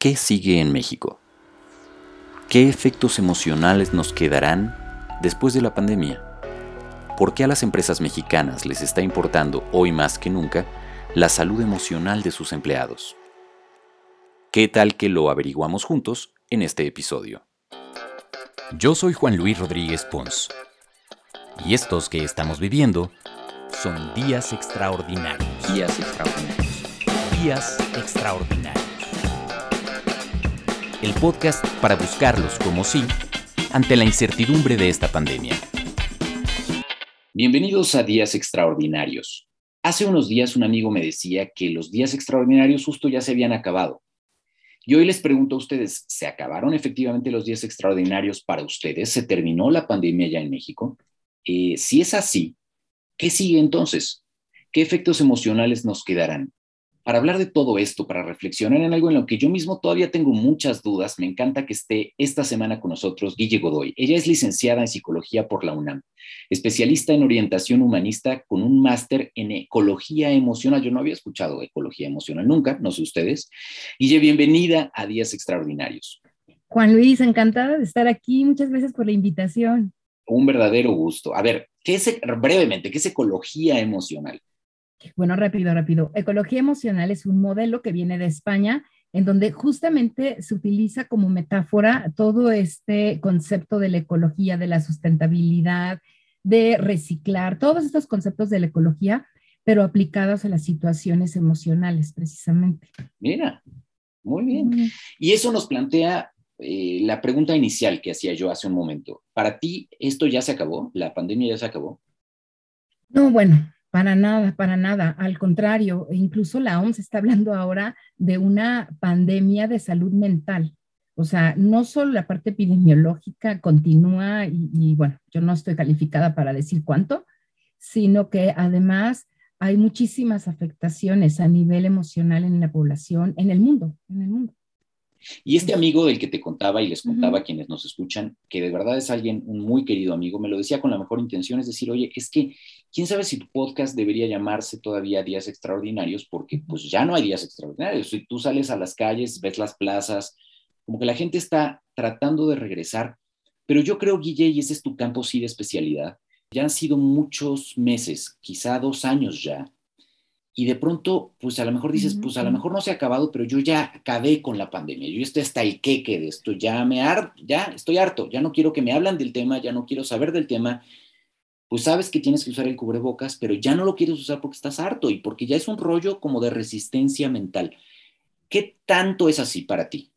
¿Qué sigue en México? ¿Qué efectos emocionales nos quedarán después de la pandemia? ¿Por qué a las empresas mexicanas les está importando hoy más que nunca la salud emocional de sus empleados? ¿Qué tal que lo averiguamos juntos en este episodio? Yo soy Juan Luis Rodríguez Pons y estos que estamos viviendo son días extraordinarios. Días extraordinarios. Días extraordinarios. El podcast para buscarlos como sí ante la incertidumbre de esta pandemia. Bienvenidos a Días Extraordinarios. Hace unos días un amigo me decía que los días extraordinarios justo ya se habían acabado. Y hoy les pregunto a ustedes, ¿se acabaron efectivamente los días extraordinarios para ustedes? ¿Se terminó la pandemia ya en México? Eh, si es así, ¿qué sigue entonces? ¿Qué efectos emocionales nos quedarán? Para hablar de todo esto, para reflexionar en algo en lo que yo mismo todavía tengo muchas dudas, me encanta que esté esta semana con nosotros Guille Godoy. Ella es licenciada en psicología por la UNAM, especialista en orientación humanista con un máster en ecología emocional. Yo no había escuchado ecología emocional nunca, no sé ustedes. Guille, bienvenida a Días Extraordinarios. Juan Luis, encantada de estar aquí. Muchas gracias por la invitación. Un verdadero gusto. A ver, ¿qué es brevemente, qué es ecología emocional? Bueno, rápido, rápido. Ecología emocional es un modelo que viene de España, en donde justamente se utiliza como metáfora todo este concepto de la ecología, de la sustentabilidad, de reciclar, todos estos conceptos de la ecología, pero aplicados a las situaciones emocionales, precisamente. Mira, muy bien. Y eso nos plantea eh, la pregunta inicial que hacía yo hace un momento. ¿Para ti esto ya se acabó? ¿La pandemia ya se acabó? No, bueno, para nada, para nada. Al contrario, incluso la OMS está hablando ahora de una pandemia de salud mental. O sea, no solo la parte epidemiológica continúa y, bueno, yo no estoy calificada para decir cuánto, sino que además hay muchísimas afectaciones a nivel emocional en la población, en el mundo, en el mundo. Y este amigo del que te contaba y les contaba a quienes nos escuchan, que de verdad es alguien, un muy querido amigo, me lo decía con la mejor intención, es decir, oye, es que, quién sabe si tu podcast debería llamarse todavía Días Extraordinarios, porque pues ya no hay días extraordinarios. Si tú sales a las calles, ves las plazas, como que la gente está tratando de regresar, pero yo creo, Guille, y ese es tu campo sí de especialidad, ya han sido muchos meses, quizá dos años ya, y de pronto, pues a lo mejor dices, pues a lo mejor no se ha acabado, pero yo ya acabé con la pandemia, yo estoy hasta el queque de esto, ya me harto, ya estoy harto, ya no quiero que me hablan del tema, ya no quiero saber del tema, pues sabes que tienes que usar el cubrebocas, pero ya no lo quieres usar porque estás harto y porque ya es un rollo como de resistencia mental. ¿Qué tanto es así para ti?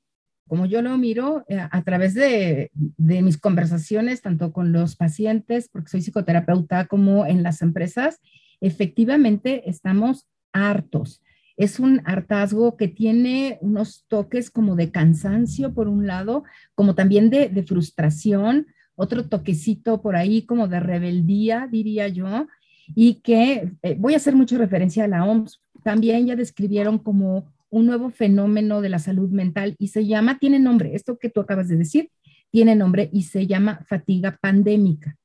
Como yo lo miro eh, a través de, de mis conversaciones, tanto con los pacientes, porque soy psicoterapeuta, como en las empresas, efectivamente estamos hartos. Es un hartazgo que tiene unos toques como de cansancio por un lado, como también de, frustración, otro toquecito por ahí como de rebeldía, diría yo, y que eh, voy a hacer mucha referencia a la OMS. También ya describieron como un nuevo fenómeno de la salud mental y se llama, tiene nombre, esto que tú acabas de decir, tiene nombre y se llama fatiga pandémica.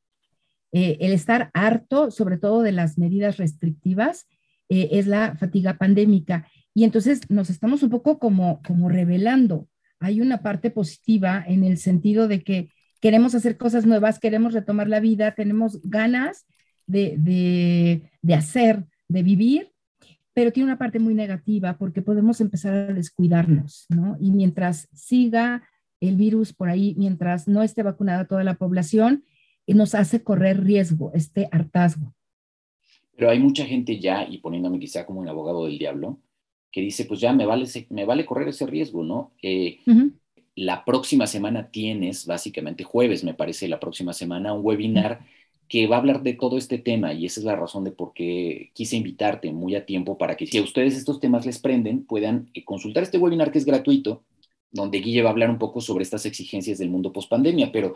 Eh, el estar harto, sobre todo de las medidas restrictivas, eh, es la fatiga pandémica. Y entonces nos estamos un poco como, como revelando. Hay una parte positiva en el sentido de que queremos hacer cosas nuevas, queremos retomar la vida, tenemos ganas de, de, de hacer, de vivir, pero tiene una parte muy negativa porque podemos empezar a descuidarnos, ¿no? Y mientras siga el virus por ahí, mientras no esté vacunada toda la población, y nos hace correr riesgo, este hartazgo. Pero hay mucha gente ya, y poniéndome quizá como un abogado del diablo, que dice, pues ya me vale, me vale correr ese riesgo, ¿no? Eh, la próxima semana tienes, básicamente jueves, me parece, la próxima semana, un webinar que va a hablar de todo este tema y esa es la razón de por qué quise invitarte muy a tiempo para que si a ustedes estos temas les prenden, puedan eh, consultar este webinar que es gratuito, donde Guille va a hablar un poco sobre estas exigencias del mundo post pandemia, pero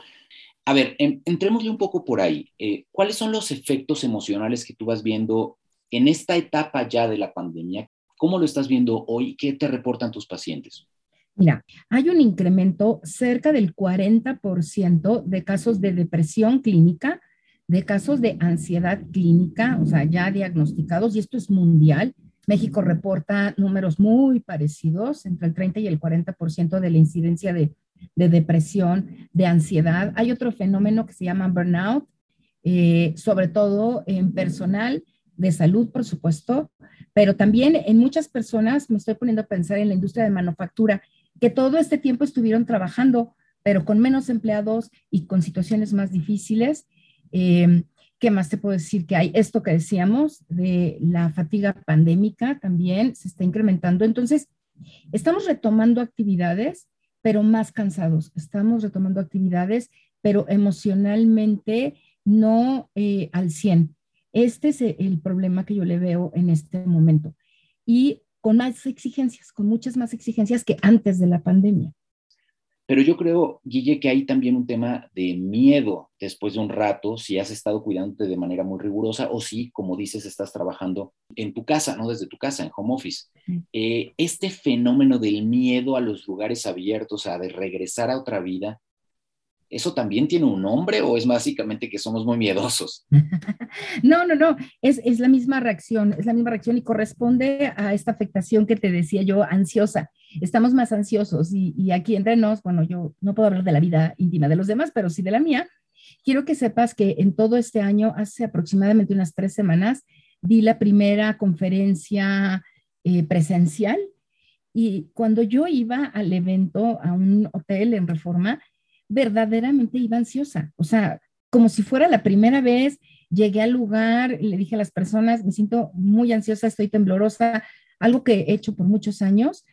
a ver, entrémosle un poco por ahí. Eh, ¿Cuáles son los efectos emocionales que tú vas viendo en esta etapa ya de la pandemia? ¿Cómo lo estás viendo hoy? ¿Qué te reportan tus pacientes? Mira, hay un incremento cerca del 40% de casos de depresión clínica, de casos de ansiedad clínica, o sea, ya diagnosticados, y esto es mundial, México reporta números muy parecidos, entre el 30 y el 40% de la incidencia de, depresión, de ansiedad. Hay otro fenómeno que se llama burnout, eh, sobre todo en personal de salud, por supuesto, pero también en muchas personas, me estoy poniendo a pensar en la industria de manufactura, que todo este tiempo estuvieron trabajando, pero con menos empleados y con situaciones más difíciles. Eh, ¿Qué más te puedo decir? Que hay esto que decíamos de la fatiga pandémica también se está incrementando. Entonces, estamos retomando actividades, pero más cansados. Estamos retomando actividades, pero emocionalmente no eh, al 100. Este es el problema que yo le veo en este momento. Y con más exigencias, con muchas más exigencias que antes de la pandemia. Pero yo creo, Guille, que hay también un tema de miedo después de un rato, si has estado cuidándote de manera muy rigurosa o si, como dices, estás trabajando en tu casa, no desde tu casa, en home office. Eh, este fenómeno del miedo a los lugares abiertos, a de regresar a otra vida, ¿Eso también tiene un nombre o es básicamente que somos muy miedosos? No, no, no, es, es, la misma reacción, es la misma reacción y corresponde a esta afectación que te decía yo, ansiosa. Estamos más ansiosos y, aquí entre nos, bueno, yo no puedo hablar de la vida íntima de los demás, pero sí de la mía. Quiero que sepas que en todo este año, hace aproximadamente unas tres semanas, di la primera conferencia eh, presencial y cuando yo iba al evento, a un hotel en Reforma, verdaderamente iba ansiosa, o sea, como si fuera la primera vez, llegué al lugar, le dije a las personas, me siento muy ansiosa, estoy temblorosa, algo que he hecho por muchos años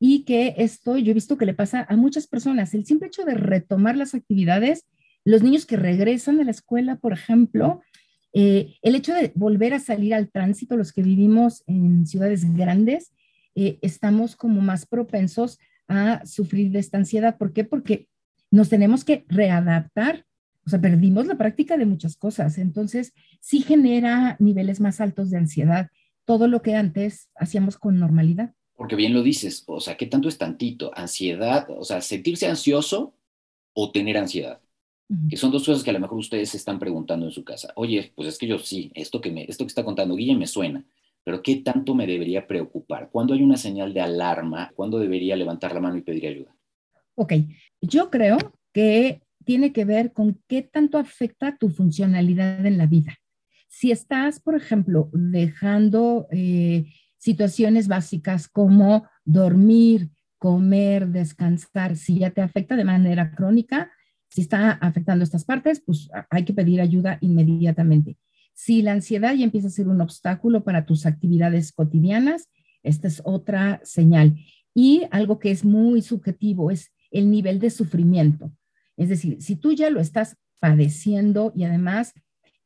y que esto yo he visto que le pasa a muchas personas, el simple hecho de retomar las actividades, los niños que regresan a la escuela, por ejemplo, eh, el hecho de volver a salir al tránsito, los que vivimos en ciudades grandes, eh, estamos como más propensos a sufrir de esta ansiedad. ¿Por qué? Porque nos tenemos que readaptar. O sea, perdimos la práctica de muchas cosas. Entonces, sí genera niveles más altos de ansiedad, todo lo que antes hacíamos con normalidad. Porque bien lo dices, o sea, ¿qué tanto es tantito? Ansiedad, o sea, sentirse ansioso o tener ansiedad. Que son dos cosas que a lo mejor ustedes se están preguntando en su casa. Oye, pues es que yo sí, esto que, me, esto que está contando Guille me suena, pero ¿qué tanto me debería preocupar? ¿Cuándo hay una señal de alarma? ¿Cuándo debería levantar la mano y pedir ayuda? Ok, yo creo que tiene que ver con qué tanto afecta tu funcionalidad en la vida. Si estás, por ejemplo, dejando eh, situaciones básicas como dormir, comer, descansar, si ya te afecta de manera crónica, si está afectando estas partes, pues hay que pedir ayuda inmediatamente. Si la ansiedad ya empieza a ser un obstáculo para tus actividades cotidianas, esta es otra señal. Y algo que es muy subjetivo es el nivel de sufrimiento. Es decir, si tú ya lo estás padeciendo y además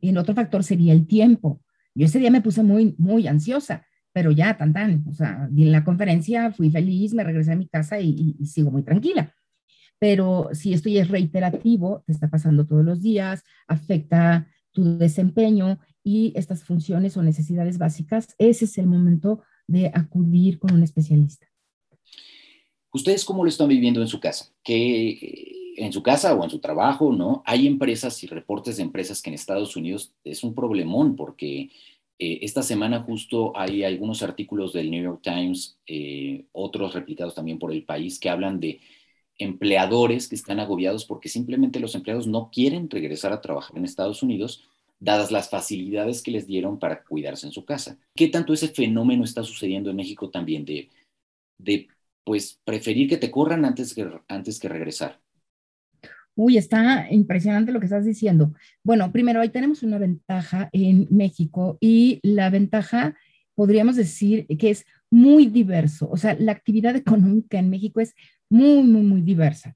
el otro factor sería el tiempo. Yo ese día me puse muy, muy ansiosa, pero ya, tan, tan, o sea, en la conferencia fui feliz, me regresé a mi casa y, y sigo muy tranquila. Pero si esto ya es reiterativo, te está pasando todos los días, afecta tu desempeño y estas funciones o necesidades básicas, ese es el momento de acudir con un especialista. ¿Ustedes cómo lo están viviendo en su casa? ¿Qué, eh, en su casa o en su trabajo, ¿no? Hay empresas y reportes de empresas que en Estados Unidos es un problemón porque eh, esta semana justo hay algunos artículos del New York Times, eh, otros replicados también por el país, que hablan de empleadores que están agobiados porque simplemente los empleados no quieren regresar a trabajar en Estados Unidos dadas las facilidades que les dieron para cuidarse en su casa. ¿Qué tanto ese fenómeno está sucediendo en México también de, de pues preferir que te corran antes que, antes que regresar. Uy, está impresionante lo que estás diciendo. Bueno, primero, ahí tenemos una ventaja en México y la ventaja, podríamos decir, que es muy diverso. O sea, la actividad económica en México es muy, muy, muy diversa.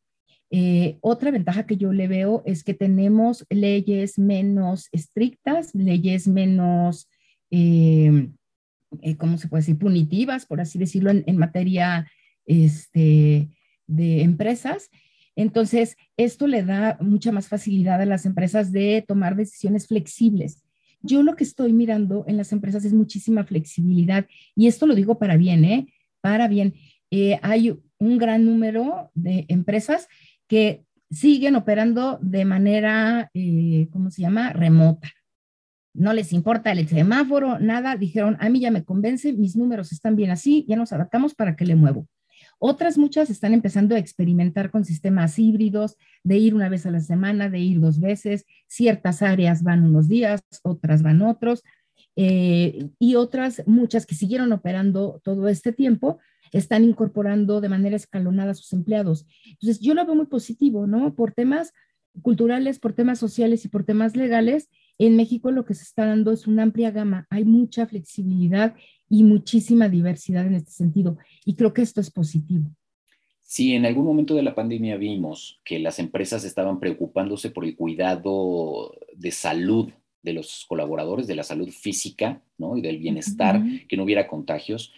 Eh, otra ventaja que yo le veo es que tenemos leyes menos estrictas, leyes menos, eh, eh, ¿cómo se puede decir? Punitivas, por así decirlo, en materia este, de empresas. Entonces, esto le da mucha más facilidad a las empresas de tomar decisiones flexibles. Yo lo que estoy mirando en las empresas es muchísima flexibilidad y esto lo digo para bien, ¿eh? Para bien. Eh, hay un gran número de empresas que siguen operando de manera, eh, ¿cómo se llama? Remota. no les importa el semáforo, nada, dijeron, a mí ya me convence, mis números están bien así, ya nos adaptamos para que le muevo. Otras muchas están empezando a experimentar con sistemas híbridos, de ir una vez a la semana, de ir dos veces, ciertas áreas van unos días, otras van otros, eh, y otras muchas que siguieron operando todo este tiempo, están incorporando de manera escalonada a sus empleados. Entonces, yo lo veo muy positivo, ¿no? Por temas culturales, por temas sociales y por temas legales, en México lo que se está dando es una amplia gama, hay mucha flexibilidad y muchísima diversidad en este sentido, y creo que esto es positivo. Sí, en algún momento de la pandemia vimos que las empresas estaban preocupándose por el cuidado de salud de los colaboradores, de la salud física ¿no? y del bienestar, que no hubiera contagios.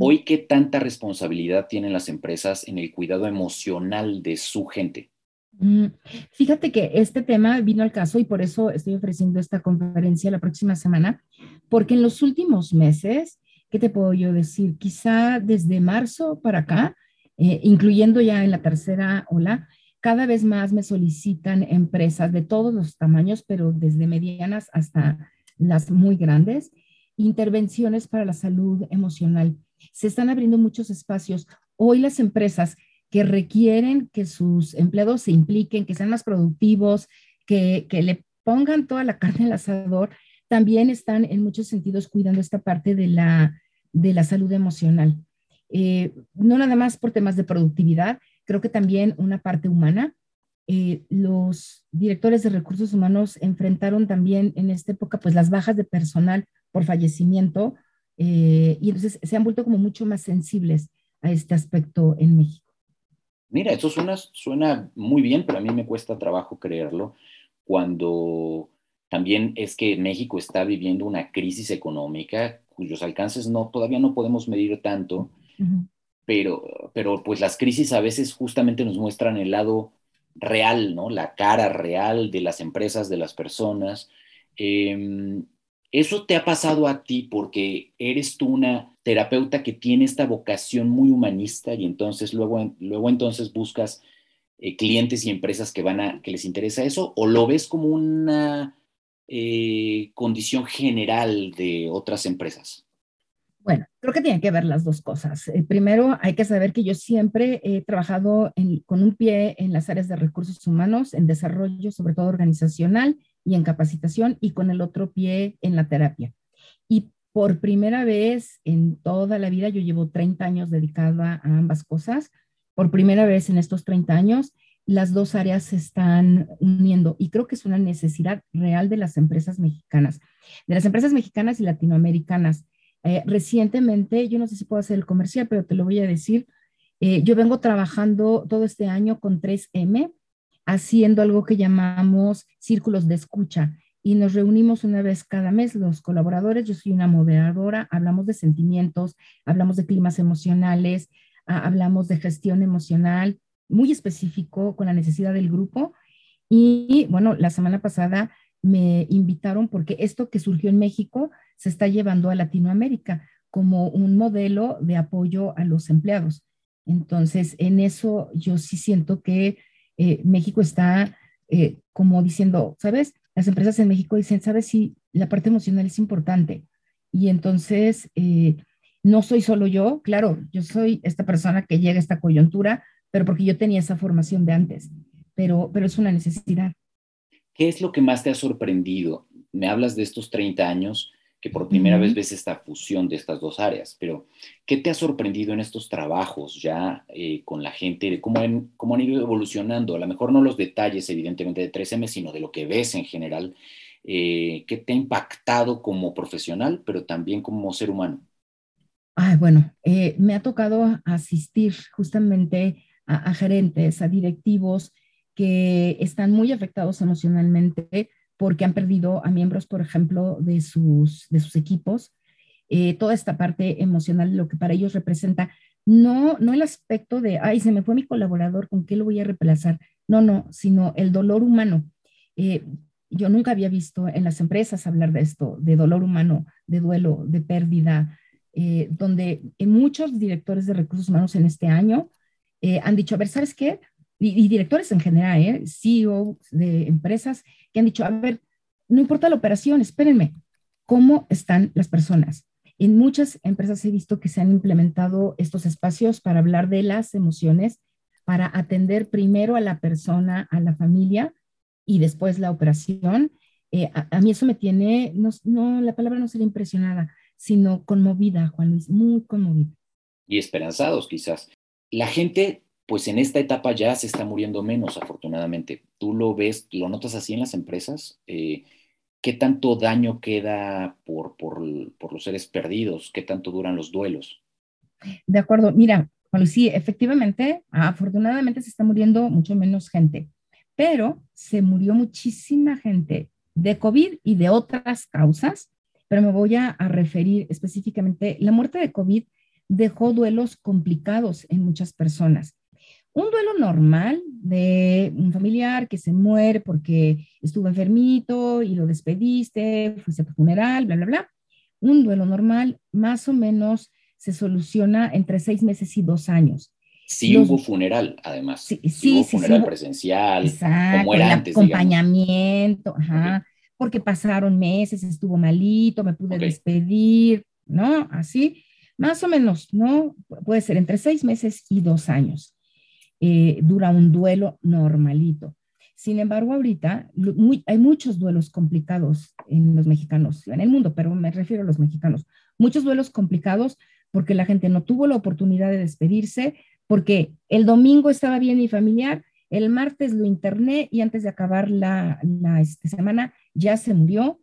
Hoy, ¿qué tanta responsabilidad tienen las empresas en el cuidado emocional de su gente? Mm, fíjate que este tema vino al caso y por eso estoy ofreciendo esta conferencia la próxima semana, porque en los últimos meses, ¿qué te puedo yo decir? Quizá desde marzo para acá, eh, incluyendo ya en la tercera ola, cada vez más me solicitan empresas de todos los tamaños, pero desde medianas hasta las muy grandes, intervenciones para la salud emocional se están abriendo muchos espacios. Hoy las empresas que requieren que sus empleados se impliquen, que sean más productivos, que, le pongan toda la carne al asador, también están en muchos sentidos cuidando esta parte de la, de la salud emocional. Eh, no nada más por temas de productividad, creo que también una parte humana. Eh, los directores de recursos humanos enfrentaron también en esta época pues las bajas de personal por fallecimiento eh, y entonces se han vuelto como mucho más sensibles a este aspecto en México. Mira, eso suena, suena muy bien, pero a mí me cuesta trabajo creerlo cuando también es que México está viviendo una crisis económica cuyos alcances no, todavía no podemos medir tanto, pero, pero pues las crisis a veces justamente nos muestran el lado real, ¿no? La cara real de las empresas, de las personas. Eh, ¿Eso te ha pasado a ti porque eres tú una terapeuta que tiene esta vocación muy humanista y entonces luego, luego entonces buscas eh, clientes y empresas que, van a, que les interesa eso? ¿O lo ves como una eh, condición general de otras empresas? Bueno, creo que tienen que ver las dos cosas. Eh, primero, hay que saber que yo siempre he trabajado con un pie en las áreas de recursos humanos, en desarrollo, sobre todo organizacional, y en capacitación y con el otro pie en la terapia. Y por primera vez en toda la vida, yo llevo 30 años dedicada a ambas cosas, por primera vez en estos 30 años, las dos áreas se están uniendo y creo que es una necesidad real de las empresas mexicanas, de las empresas mexicanas y latinoamericanas. Eh, recientemente, yo no sé si puedo hacer el comercial, pero te lo voy a decir, eh, yo vengo trabajando todo este año con 3M, haciendo algo que llamamos círculos de escucha y nos reunimos una vez cada mes los colaboradores, yo soy una moderadora, hablamos de sentimientos, hablamos de climas emocionales, hablamos de gestión emocional, muy específico con la necesidad del grupo. Y bueno, la semana pasada me invitaron porque esto que surgió en México se está llevando a Latinoamérica como un modelo de apoyo a los empleados. Entonces, en eso yo sí siento que eh, México está eh, como diciendo, ¿sabes? Las empresas en México dicen, ¿sabes? si la parte emocional es importante. Y entonces, eh, no soy solo yo, claro, yo soy esta persona que llega a esta coyuntura, pero porque yo tenía esa formación de antes, pero, pero es una necesidad. ¿Qué es lo que más te ha sorprendido? Me hablas de estos 30 años, que por primera vez ves esta fusión de estas dos áreas, pero ¿qué te ha sorprendido en estos trabajos ya eh, con la gente? ¿Cómo han, ¿Cómo han ido evolucionando? A lo mejor no los detalles, evidentemente, de 3M, sino de lo que ves en general. Eh, ¿Qué te ha impactado como profesional, pero también como ser humano? Ah, bueno, eh, me ha tocado asistir justamente a, a gerentes, a directivos que están muy afectados emocionalmente porque han perdido a miembros, por ejemplo, de sus, de sus equipos. Eh, toda esta parte emocional, lo que para ellos representa, no, no el aspecto de, ay, se me fue mi colaborador, ¿con qué lo voy a reemplazar? No, no, sino el dolor humano. Eh, yo nunca había visto en las empresas hablar de esto, de dolor humano, de duelo, de pérdida, eh, donde muchos directores de recursos humanos en este año han dicho, a ver, ¿sabes qué? Y, directores en general, ¿eh? CEO de empresas, que han dicho, a ver, no importa la operación, espérenme, ¿cómo están las personas? En muchas empresas he visto que se han implementado estos espacios para hablar de las emociones, para atender primero a la persona, a la familia y después la operación. Eh, a, mí eso me tiene, no, no, la palabra no sería impresionada, sino conmovida, Juan Luis, muy conmovida. Y esperanzados quizás. La gente, pues en esta etapa ya se está muriendo menos, afortunadamente. ¿Tú lo ves, lo notas así en las empresas? Eh, ¿Qué tanto daño queda por, por, por, los seres perdidos? ¿Qué tanto duran los duelos? De acuerdo, mira, Juan sí, efectivamente, afortunadamente se está muriendo mucho menos gente, pero se murió muchísima gente de COVID y de otras causas, pero me voy a, a referir específicamente, la muerte de COVID dejó duelos complicados en muchas personas. Un duelo normal de un familiar que se muere porque estuvo enfermito y lo despediste, fuiste a tu funeral, bla, bla, bla. Un duelo normal más o menos se soluciona entre seis meses y dos años. Sí hubo funeral, además. Sí, sí, hubo funeral presencial, como era antes, acompañamiento, ajá, porque pasaron meses, estuvo malito, me pude despedir, ¿no? Así. Más o menos, ¿no? Puede ser entre seis meses y dos años. Eh, dura un duelo normalito. Sin embargo, ahorita hay muchos duelos complicados en los mexicanos, en el mundo, pero me refiero a los mexicanos. Muchos duelos complicados porque la gente no tuvo la oportunidad de despedirse, porque el domingo estaba bien y familiar, el martes lo interné y antes de acabar la, la este, semana ya se murió,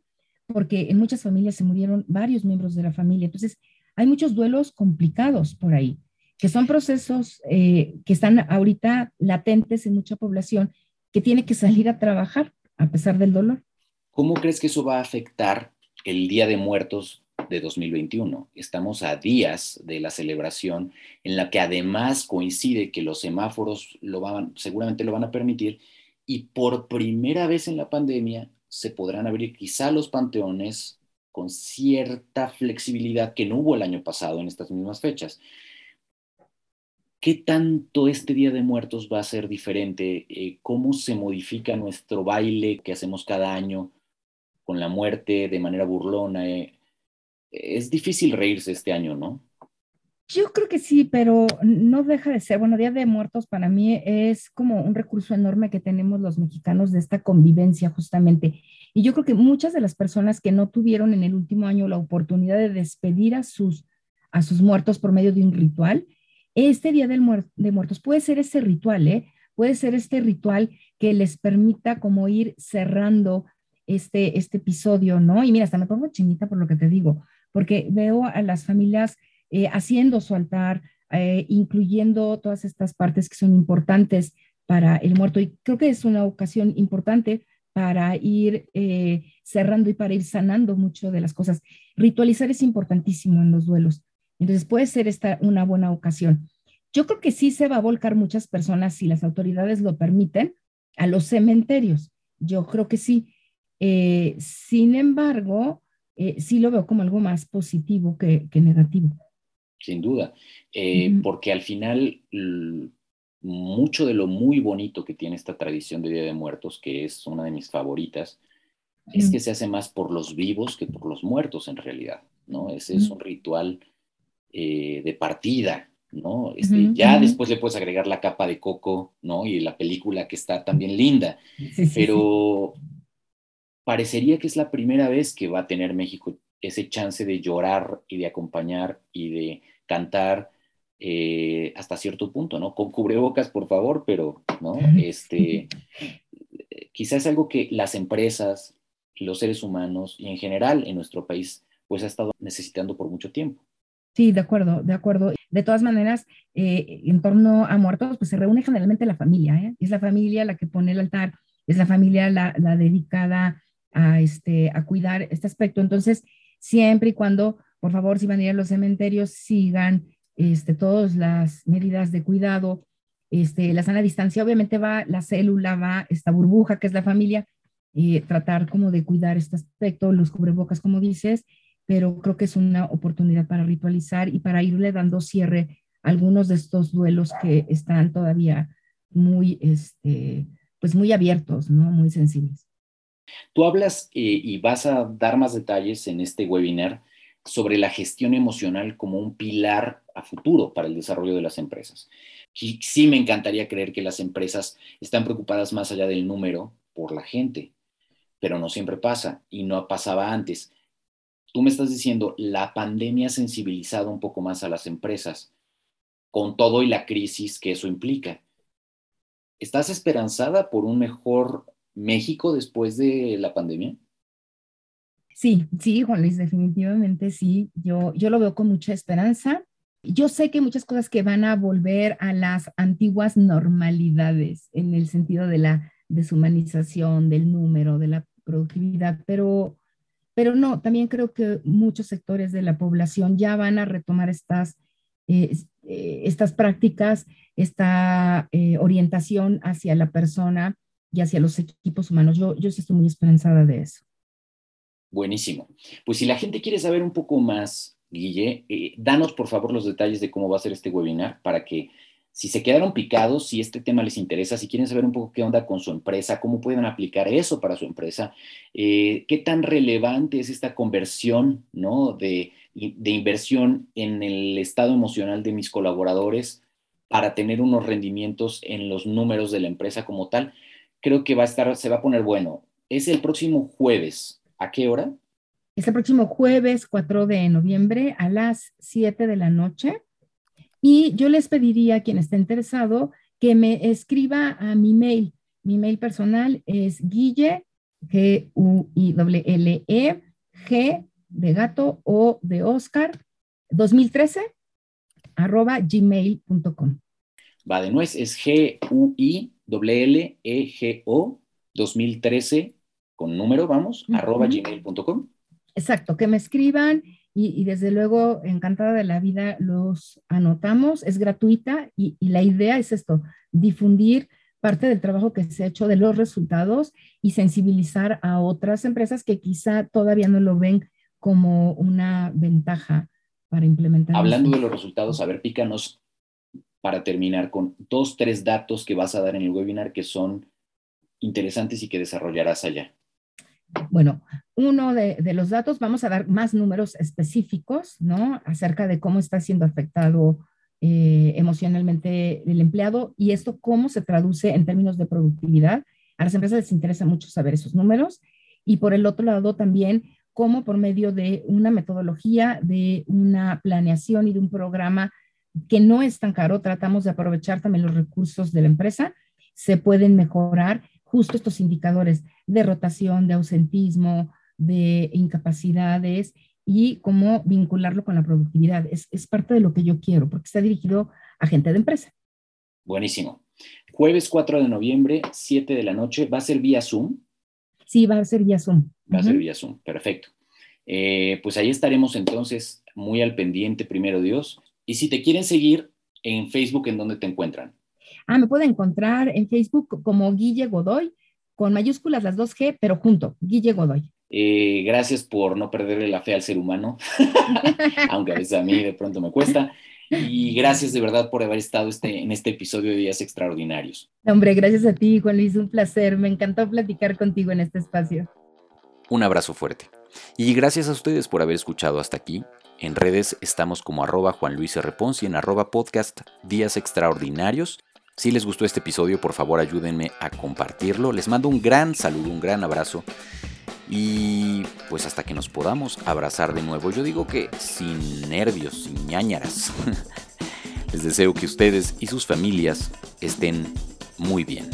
porque en muchas familias se murieron varios miembros de la familia. Entonces, hay muchos duelos complicados por ahí, que son procesos eh, que están ahorita latentes en mucha población que tiene que salir a trabajar a pesar del dolor. ¿Cómo crees que eso va a afectar el Día de Muertos de 2021? Estamos a días de la celebración en la que además coincide que los semáforos lo van, seguramente lo van a permitir y por primera vez en la pandemia se podrán abrir quizá los panteones con cierta flexibilidad que no hubo el año pasado en estas mismas fechas. ¿Qué tanto este Día de Muertos va a ser diferente? Eh, ¿Cómo se modifica nuestro baile que hacemos cada año con la muerte de manera burlona? Eh, es difícil reírse este año, ¿no? Yo creo que sí, pero no deja de ser. Bueno, Día de Muertos para mí es como un recurso enorme que tenemos los mexicanos de esta convivencia justamente. Y yo creo que muchas de las personas que no tuvieron en el último año la oportunidad de despedir a sus, a sus muertos por medio de un ritual, este Día del de Muertos puede ser ese ritual, ¿eh? Puede ser este ritual que les permita como ir cerrando este, este episodio, ¿no? Y mira, hasta me pongo chinita por lo que te digo, porque veo a las familias eh, haciendo su altar, eh, incluyendo todas estas partes que son importantes para el muerto. Y creo que es una ocasión importante para ir eh, cerrando y para ir sanando mucho de las cosas. Ritualizar es importantísimo en los duelos. Entonces puede ser esta una buena ocasión. Yo creo que sí se va a volcar muchas personas, si las autoridades lo permiten, a los cementerios. Yo creo que sí. Eh, sin embargo, eh, sí lo veo como algo más positivo que, negativo. Sin duda, porque al final mucho de lo muy bonito que tiene esta tradición de Día de Muertos, que es una de mis favoritas, es que se hace más por los vivos que por los muertos en realidad, ¿no? Ese es un ritual eh, de partida, ¿no? Este, ya después le puedes agregar la capa de coco, ¿no? Y la película que está también linda, pero parecería que es la primera vez que va a tener México ese chance de llorar y de acompañar y de cantar eh, hasta cierto punto, ¿no? Con cubrebocas, por favor, pero, ¿no? Este, quizás es algo que las empresas, los seres humanos y en general en nuestro país, pues ha estado necesitando por mucho tiempo. Sí, de acuerdo, de acuerdo. De todas maneras, eh, en torno a muertos, pues se reúne generalmente la familia, ¿eh? Es la familia la que pone el altar, es la familia la, dedicada a, este, a cuidar este aspecto. Entonces, siempre y cuando, por favor, si van a ir a los cementerios, sigan este, todas las medidas de cuidado, este, la sana distancia, obviamente va la célula, va esta burbuja que es la familia, y tratar como de cuidar este aspecto, los cubrebocas, como dices, pero creo que es una oportunidad para ritualizar y para irle dando cierre a algunos de estos duelos que están todavía muy, este, pues muy abiertos, ¿no? Muy sensibles. Tú hablas eh, y vas a dar más detalles en este webinar sobre la gestión emocional como un pilar a futuro para el desarrollo de las empresas. sí me encantaría creer que las empresas están preocupadas más allá del número por la gente, pero no siempre pasa y no pasaba antes. Tú me estás diciendo, la pandemia ha sensibilizado un poco más a las empresas con todo y la crisis que eso implica. ¿Estás esperanzada por un mejor México después de la pandemia? Sí, sí, Juan Luis, definitivamente sí. Yo, yo lo veo con mucha esperanza. Yo sé que muchas cosas que van a volver a las antiguas normalidades en el sentido de la deshumanización, del número, de la productividad, pero, pero no, también creo que muchos sectores de la población ya van a retomar estas, eh, eh, estas prácticas, esta eh, orientación hacia la persona y hacia los equipos humanos. Yo, yo sí estoy muy esperanzada de eso. Buenísimo. Pues si la gente quiere saber un poco más, Guille, eh, danos por favor los detalles de cómo va a ser este webinar para que si se quedaron picados, si este tema les interesa, si quieren saber un poco qué onda con su empresa, cómo pueden aplicar eso para su empresa, eh, qué tan relevante es esta conversión ¿no? de, inversión en el estado emocional de mis colaboradores para tener unos rendimientos en los números de la empresa como tal, creo que va a estar, se va a poner bueno. Es el próximo jueves, ¿A qué hora? Es el próximo jueves 4 de noviembre a las 7 de la noche. Y yo les pediría a quien esté interesado que me escriba a mi mail. Mi mail personal es guille, g u i l e G de gato o de Oscar, 2013, arroba gmail.com. Va de nuez, es G-U-I-L-L-E-G-O 2013 con número, vamos, arroba gmail.com. Exacto, que me escriban y, desde luego encantada de la vida los anotamos, es gratuita y, y, la idea es esto, difundir parte del trabajo que se ha hecho de los resultados y sensibilizar a otras empresas que quizá todavía no lo ven como una ventaja para implementar. Hablando de los resultados, a ver, pícanos para terminar con dos, tres datos que vas a dar en el webinar que son interesantes y que desarrollarás allá. Bueno, uno de, los datos, vamos a dar más números específicos, ¿no? Acerca de cómo está siendo afectado eh, emocionalmente el empleado y esto cómo se traduce en términos de productividad. A las empresas les interesa mucho saber esos números. Y por el otro lado también cómo por medio de una metodología, de una planeación y de un programa que no es tan caro, tratamos de aprovechar también los recursos de la empresa, se pueden mejorar justo estos indicadores de rotación, de ausentismo, de incapacidades y cómo vincularlo con la productividad. Es, parte de lo que yo quiero, porque está dirigido a gente de empresa. Buenísimo. Jueves 4 de noviembre, 7 de la noche, ¿va a ser vía Zoom? Sí, va a ser vía Zoom. Va a ser vía Zoom, perfecto. Eh, pues ahí estaremos entonces muy al pendiente, primero Dios. Y si te quieren seguir en Facebook, ¿en dónde te encuentran? Ah, me puede encontrar en Facebook como Guille Godoy, con mayúsculas las dos G, pero junto, Guille Godoy. Eh, gracias por no perderle la fe al ser humano, aunque a veces a mí de pronto me cuesta. Y gracias de verdad por haber estado este, en este episodio de Días Extraordinarios. Hombre, gracias a ti, Juan Luis, un placer. Me encantó platicar contigo en este espacio. Un abrazo fuerte. Y gracias a ustedes por haber escuchado hasta aquí. En redes estamos como arroba Juan Luis R. y en arroba podcast Días Extraordinarios. Si les gustó este episodio, por favor ayúdenme a compartirlo. Les mando un gran saludo, un gran abrazo. Y pues hasta que nos podamos abrazar de nuevo. Yo digo que sin nervios, sin ñañaras. Les deseo que ustedes y sus familias estén muy bien.